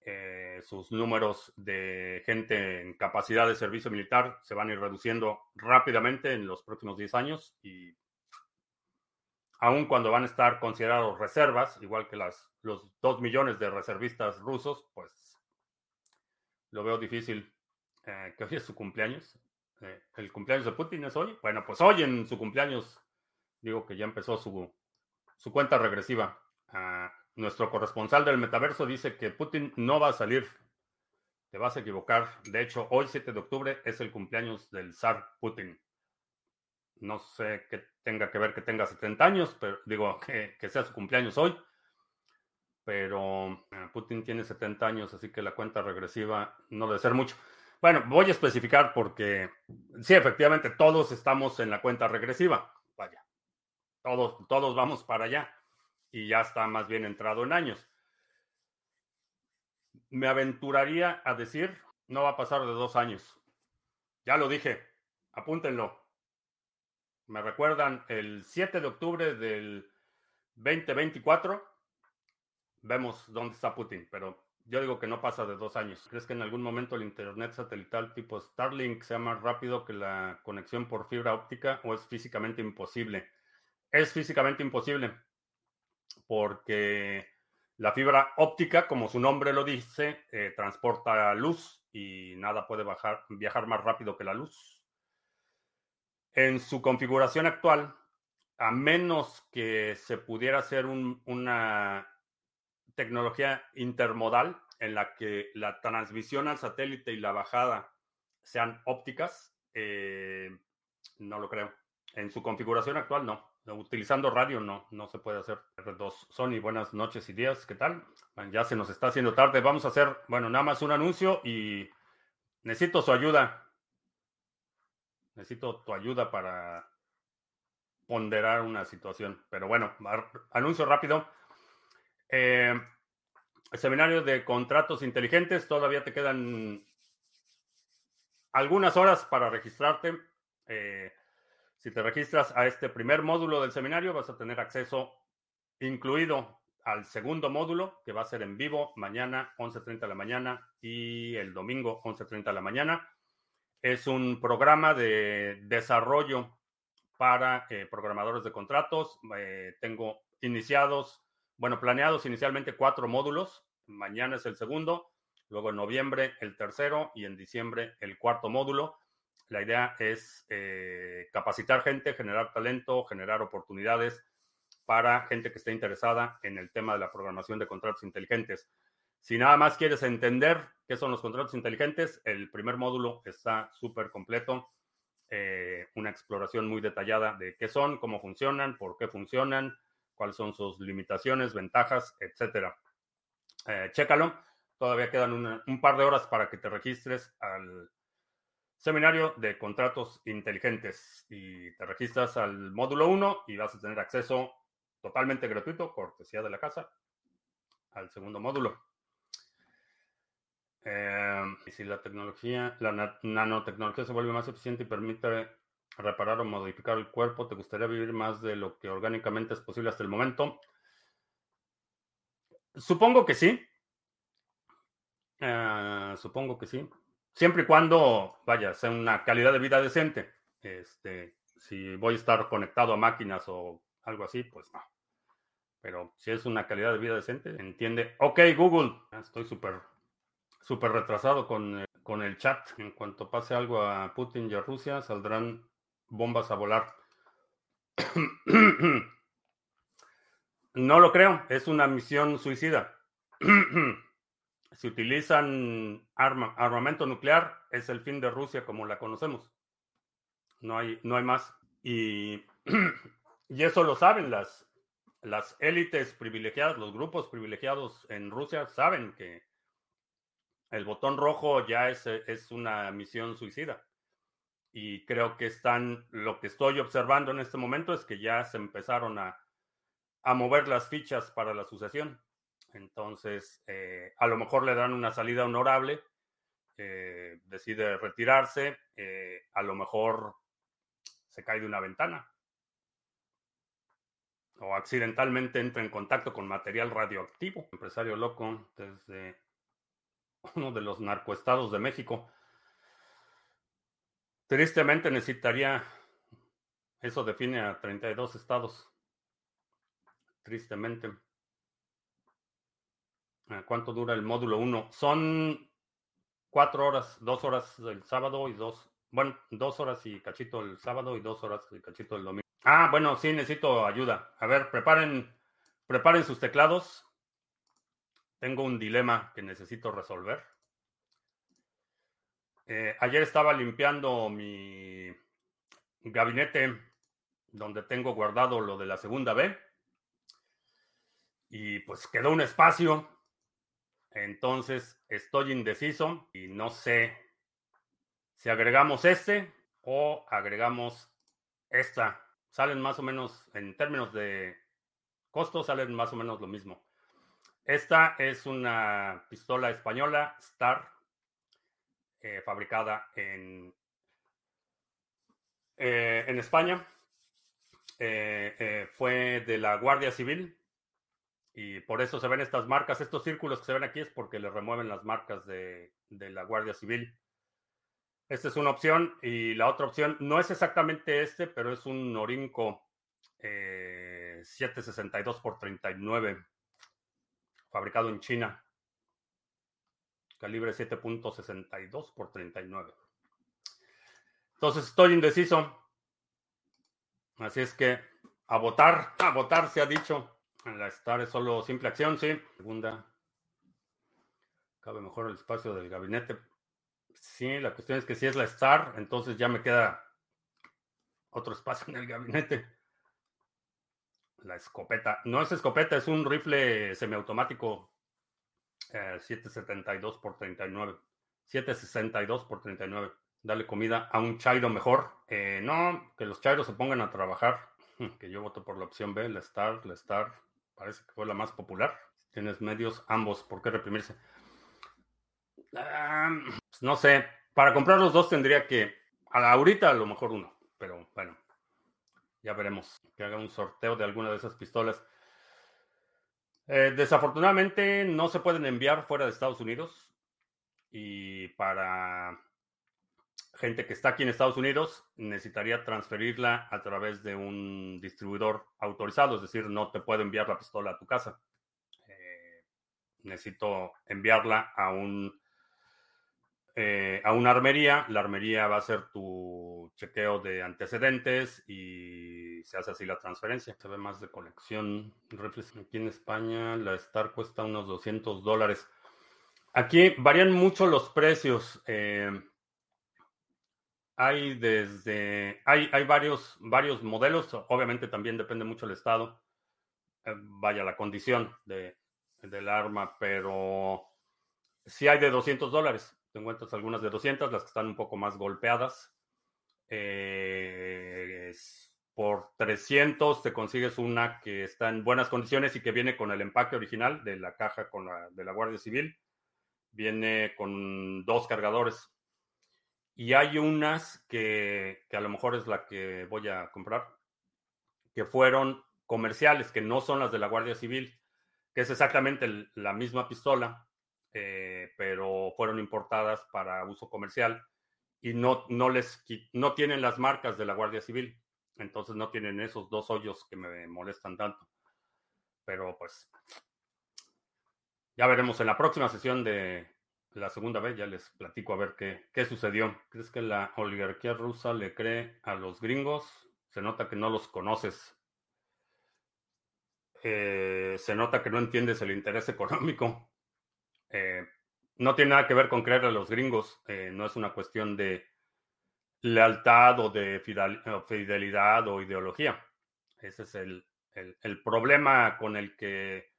Eh, sus números de gente en capacidad de servicio militar se van a ir reduciendo rápidamente en los próximos 10 años y aun cuando van a estar considerados reservas, igual que las, los 2 millones de reservistas rusos, pues lo veo difícil eh, que hoy es su cumpleaños. Eh, el cumpleaños de Putin es hoy. Bueno, pues hoy en su cumpleaños digo que ya empezó su, su cuenta regresiva. Ah, nuestro corresponsal del metaverso dice que Putin no va a salir. Te vas a equivocar. De hecho, hoy 7 de octubre es el cumpleaños del zar Putin. No sé qué tenga que ver que tenga 70 años, pero digo que, que sea su cumpleaños hoy. Pero eh, Putin tiene 70 años, así que la cuenta regresiva no debe ser mucho. Bueno, voy a especificar porque sí, efectivamente, todos estamos en la cuenta regresiva. Vaya, todos, todos vamos para allá y ya está más bien entrado en años. Me aventuraría a decir, no va a pasar de dos años. Ya lo dije, apúntenlo. Me recuerdan el 7 de octubre del 2024. Vemos dónde está Putin, pero yo digo que no pasa de dos años. ¿Crees que en algún momento el Internet satelital tipo Starlink sea más rápido que la conexión por fibra óptica o es físicamente imposible? Es físicamente imposible porque la fibra óptica, como su nombre lo dice, eh, transporta luz y nada puede viajar más rápido que la luz. En su configuración actual, a menos que se pudiera hacer una tecnología intermodal en la que la transmisión al satélite y la bajada sean ópticas, eh, no lo creo. En su configuración actual, no. Utilizando radio no, no se puede hacer. R2 Sony, buenas noches y días, ¿qué tal? ya se nos está haciendo tarde. Vamos a hacer, bueno, nada más un anuncio y necesito su ayuda. Necesito tu ayuda para ponderar una situación. Pero bueno, anuncio rápido. Eh, el seminario de contratos inteligentes, todavía te quedan algunas horas para registrarte. Eh, si te registras a este primer módulo del seminario, vas a tener acceso incluido al segundo módulo, que va a ser en vivo mañana 11.30 de la mañana y el domingo 11.30 de la mañana. Es un programa de desarrollo para eh, programadores de contratos. Eh, tengo iniciados, bueno, planeados inicialmente cuatro módulos. Mañana es el segundo, luego en noviembre el tercero y en diciembre el cuarto módulo. La idea es eh, capacitar gente, generar talento, generar oportunidades para gente que esté interesada en el tema de la programación de contratos inteligentes. Si nada más quieres entender qué son los contratos inteligentes, el primer módulo está súper completo. Eh, una exploración muy detallada de qué son, cómo funcionan, por qué funcionan, cuáles son sus limitaciones, ventajas, etcétera. Eh, chécalo. Todavía quedan un par de horas para que te registres al seminario de contratos inteligentes y te registras al módulo 1 y vas a tener acceso totalmente gratuito, cortesía de la casa, al segundo módulo. Em, y si la tecnología, la nanotecnología se vuelve más eficiente y permite reparar o modificar el cuerpo, ¿te gustaría vivir más de lo que orgánicamente es posible hasta el momento? Supongo que sí. Eh, supongo que sí. Siempre y cuando, vaya, sea una calidad de vida decente. Este, si voy a estar conectado a máquinas o algo así, pues no. Pero si es una calidad de vida decente, entiende. Ok, Google. Estoy súper, súper retrasado con, eh, con el chat. En cuanto pase algo a Putin y a Rusia, saldrán bombas a volar. No lo creo, es una misión suicida. si utilizan armamento nuclear, es el fin de Rusia como la conocemos. No hay, no hay más. Y, y eso lo saben las, las élites privilegiadas, los grupos privilegiados en Rusia saben que el botón rojo ya es, es una misión suicida. Y creo que están, lo que estoy observando en este momento es que ya se empezaron a, a mover las fichas para la sucesión. Entonces, eh, a lo mejor le dan una salida honorable, eh, decide retirarse, eh, a lo mejor se cae de una ventana o accidentalmente entra en contacto con material radioactivo. Empresario loco desde uno de los narcoestados de México. Tristemente necesitaría, eso define a 32 estados. Tristemente. ¿Cuánto dura el módulo 1? Son cuatro horas, dos horas el sábado y dos, bueno, dos horas y cachito el sábado y dos horas y cachito el domingo. Ah, bueno, sí, necesito ayuda. A ver, preparen, preparen sus teclados. Tengo un dilema que necesito resolver. Eh, ayer estaba limpiando mi gabinete donde tengo guardado lo de la segunda B. Y pues quedó un espacio entonces estoy indeciso y no sé si agregamos este o agregamos esta. Salen más o menos, en términos de costo, salen más o menos lo mismo. Esta es una pistola española Star, eh, fabricada en, eh, en España. Eh, fue de la Guardia Civil y por eso se ven estas marcas, estos círculos que se ven aquí es porque le remueven las marcas de, la Guardia Civil. Esta es una opción y la otra opción no es exactamente este, pero es un Norinco 762 x 39 fabricado en China. Calibre 7.62 x 39. Entonces estoy indeciso. Así es que a votar, a votar se ha dicho. La Star es solo simple acción, sí. Segunda. Cabe mejor el espacio del gabinete. Sí, la cuestión es que si es la Star, entonces ya me queda otro espacio en el gabinete. La escopeta. No es escopeta, es un rifle semiautomático 772 x 39. 762 x 39. Dale comida a un chairo mejor. Eh, no, que los chairos se pongan a trabajar. Que yo voto por la opción B, la Star, la Star parece que fue la más popular. tienes medios, ambos, ¿por qué reprimirse? Ah, pues no sé, para comprar los dos tendría que, ahorita a lo mejor uno, pero bueno, ya veremos. Que haga un sorteo de alguna de esas pistolas. Eh, desafortunadamente no se pueden enviar fuera de Estados Unidos y para gente que está aquí en Estados Unidos necesitaría transferirla a través de un distribuidor autorizado, es decir, no te puedo enviar la pistola a tu casa. Eh, necesito enviarla a un eh, a una armería. La armería va a hacer tu chequeo de antecedentes y se hace así la transferencia. Se ve más de colección. Aquí en España la Star cuesta unos 200 dólares. Aquí varían mucho los precios. Eh, hay desde, hay, hay varios, varios modelos, obviamente también depende mucho del estado, eh, vaya la condición de, del arma, pero sí hay de 200 dólares. Te encuentras algunas de 200, las que están un poco más golpeadas. Eh, por 300 te consigues una que está en buenas condiciones y que viene con el empaque original de la caja con la, de la Guardia Civil. Viene con dos cargadores y hay unas que, a lo mejor es la que voy a comprar, que fueron comerciales, que no son las de la Guardia Civil, que es exactamente la misma pistola, eh, pero fueron importadas para uso comercial y no, no, les, no tienen las marcas de la Guardia Civil. Entonces no tienen esos dos hoyos que me molestan tanto. Pero pues ya veremos en la próxima sesión de, la segunda vez ya les platico a ver qué, qué sucedió. ¿Crees que la oligarquía rusa le cree a los gringos? Se nota que no los conoces. Eh, se nota que no entiendes el interés económico. Eh, no tiene nada que ver con creer a los gringos. Eh, no es una cuestión de lealtad o de fidelidad o ideología. Ese es el, el problema con el que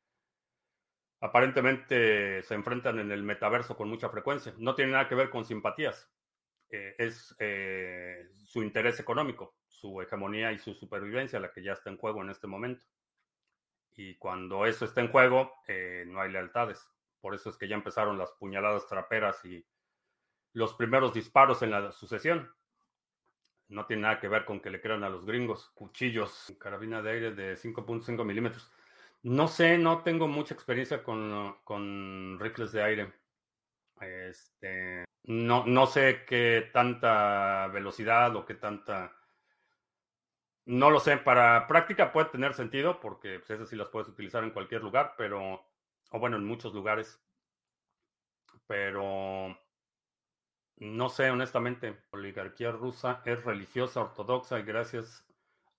aparentemente se enfrentan en el metaverso con mucha frecuencia. No tiene nada que ver con simpatías. Eh, es eh, su interés económico, su hegemonía y su supervivencia la que ya está en juego en este momento. Y cuando eso está en juego, eh, no hay lealtades. Por eso es que ya empezaron las puñaladas traperas y los primeros disparos en la sucesión. No tiene nada que ver con que le crean a los gringos. Cuchillos, carabina de aire de 5.5 milímetros. No sé, no tengo mucha experiencia con, con rifles de aire. Este, no, no sé qué tanta velocidad o qué tanta... No lo sé, para práctica puede tener sentido porque pues, esas sí las puedes utilizar en cualquier lugar, pero, o bueno, en muchos lugares. Pero no sé, honestamente, la oligarquía rusa es religiosa, ortodoxa y gracias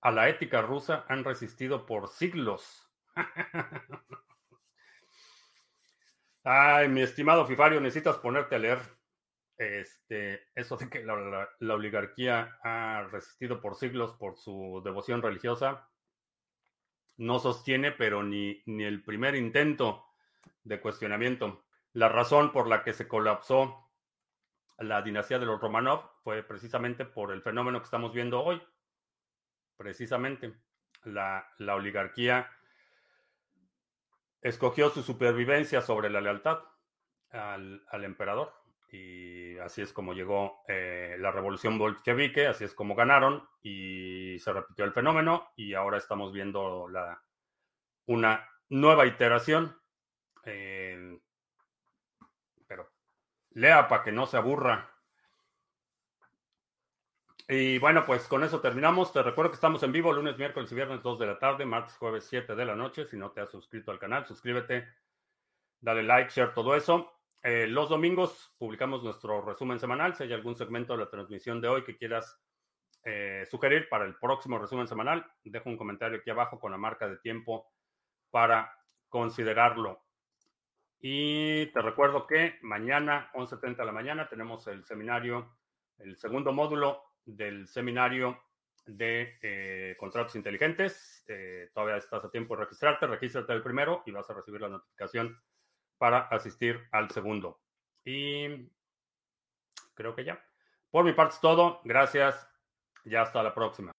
a la ética rusa han resistido por siglos Ay, mi estimado Fifario, necesitas ponerte a leer. Este, eso de que la, oligarquía ha resistido por siglos por su devoción religiosa, no sostiene, pero ni, ni el primer intento de cuestionamiento. La razón por la que se colapsó la dinastía de los Romanov fue precisamente por el fenómeno que estamos viendo hoy. Precisamente, la, la oligarquía escogió su supervivencia sobre la lealtad al, emperador. Y así es como llegó eh, la revolución bolchevique, así es como ganaron y se repitió el fenómeno y ahora estamos viendo la, una nueva iteración. Eh, pero lea para que no se aburra. Y bueno, pues con eso terminamos. Te recuerdo que estamos en vivo lunes, miércoles y viernes 2 de la tarde, martes, jueves 7 de la noche. Si no te has suscrito al canal, suscríbete, dale like, share, todo eso. Eh, los domingos publicamos nuestro resumen semanal. Si hay algún segmento de la transmisión de hoy que quieras eh, sugerir para el próximo resumen semanal, deja un comentario aquí abajo con la marca de tiempo para considerarlo. Y te recuerdo que mañana, 11.30 de la mañana, tenemos el seminario, el segundo módulo del seminario de eh, contratos inteligentes. Eh, todavía estás a tiempo de registrarte. Regístrate el primero y vas a recibir la notificación para asistir al segundo. Y creo que ya. Por mi parte es todo. Gracias. Ya hasta la próxima.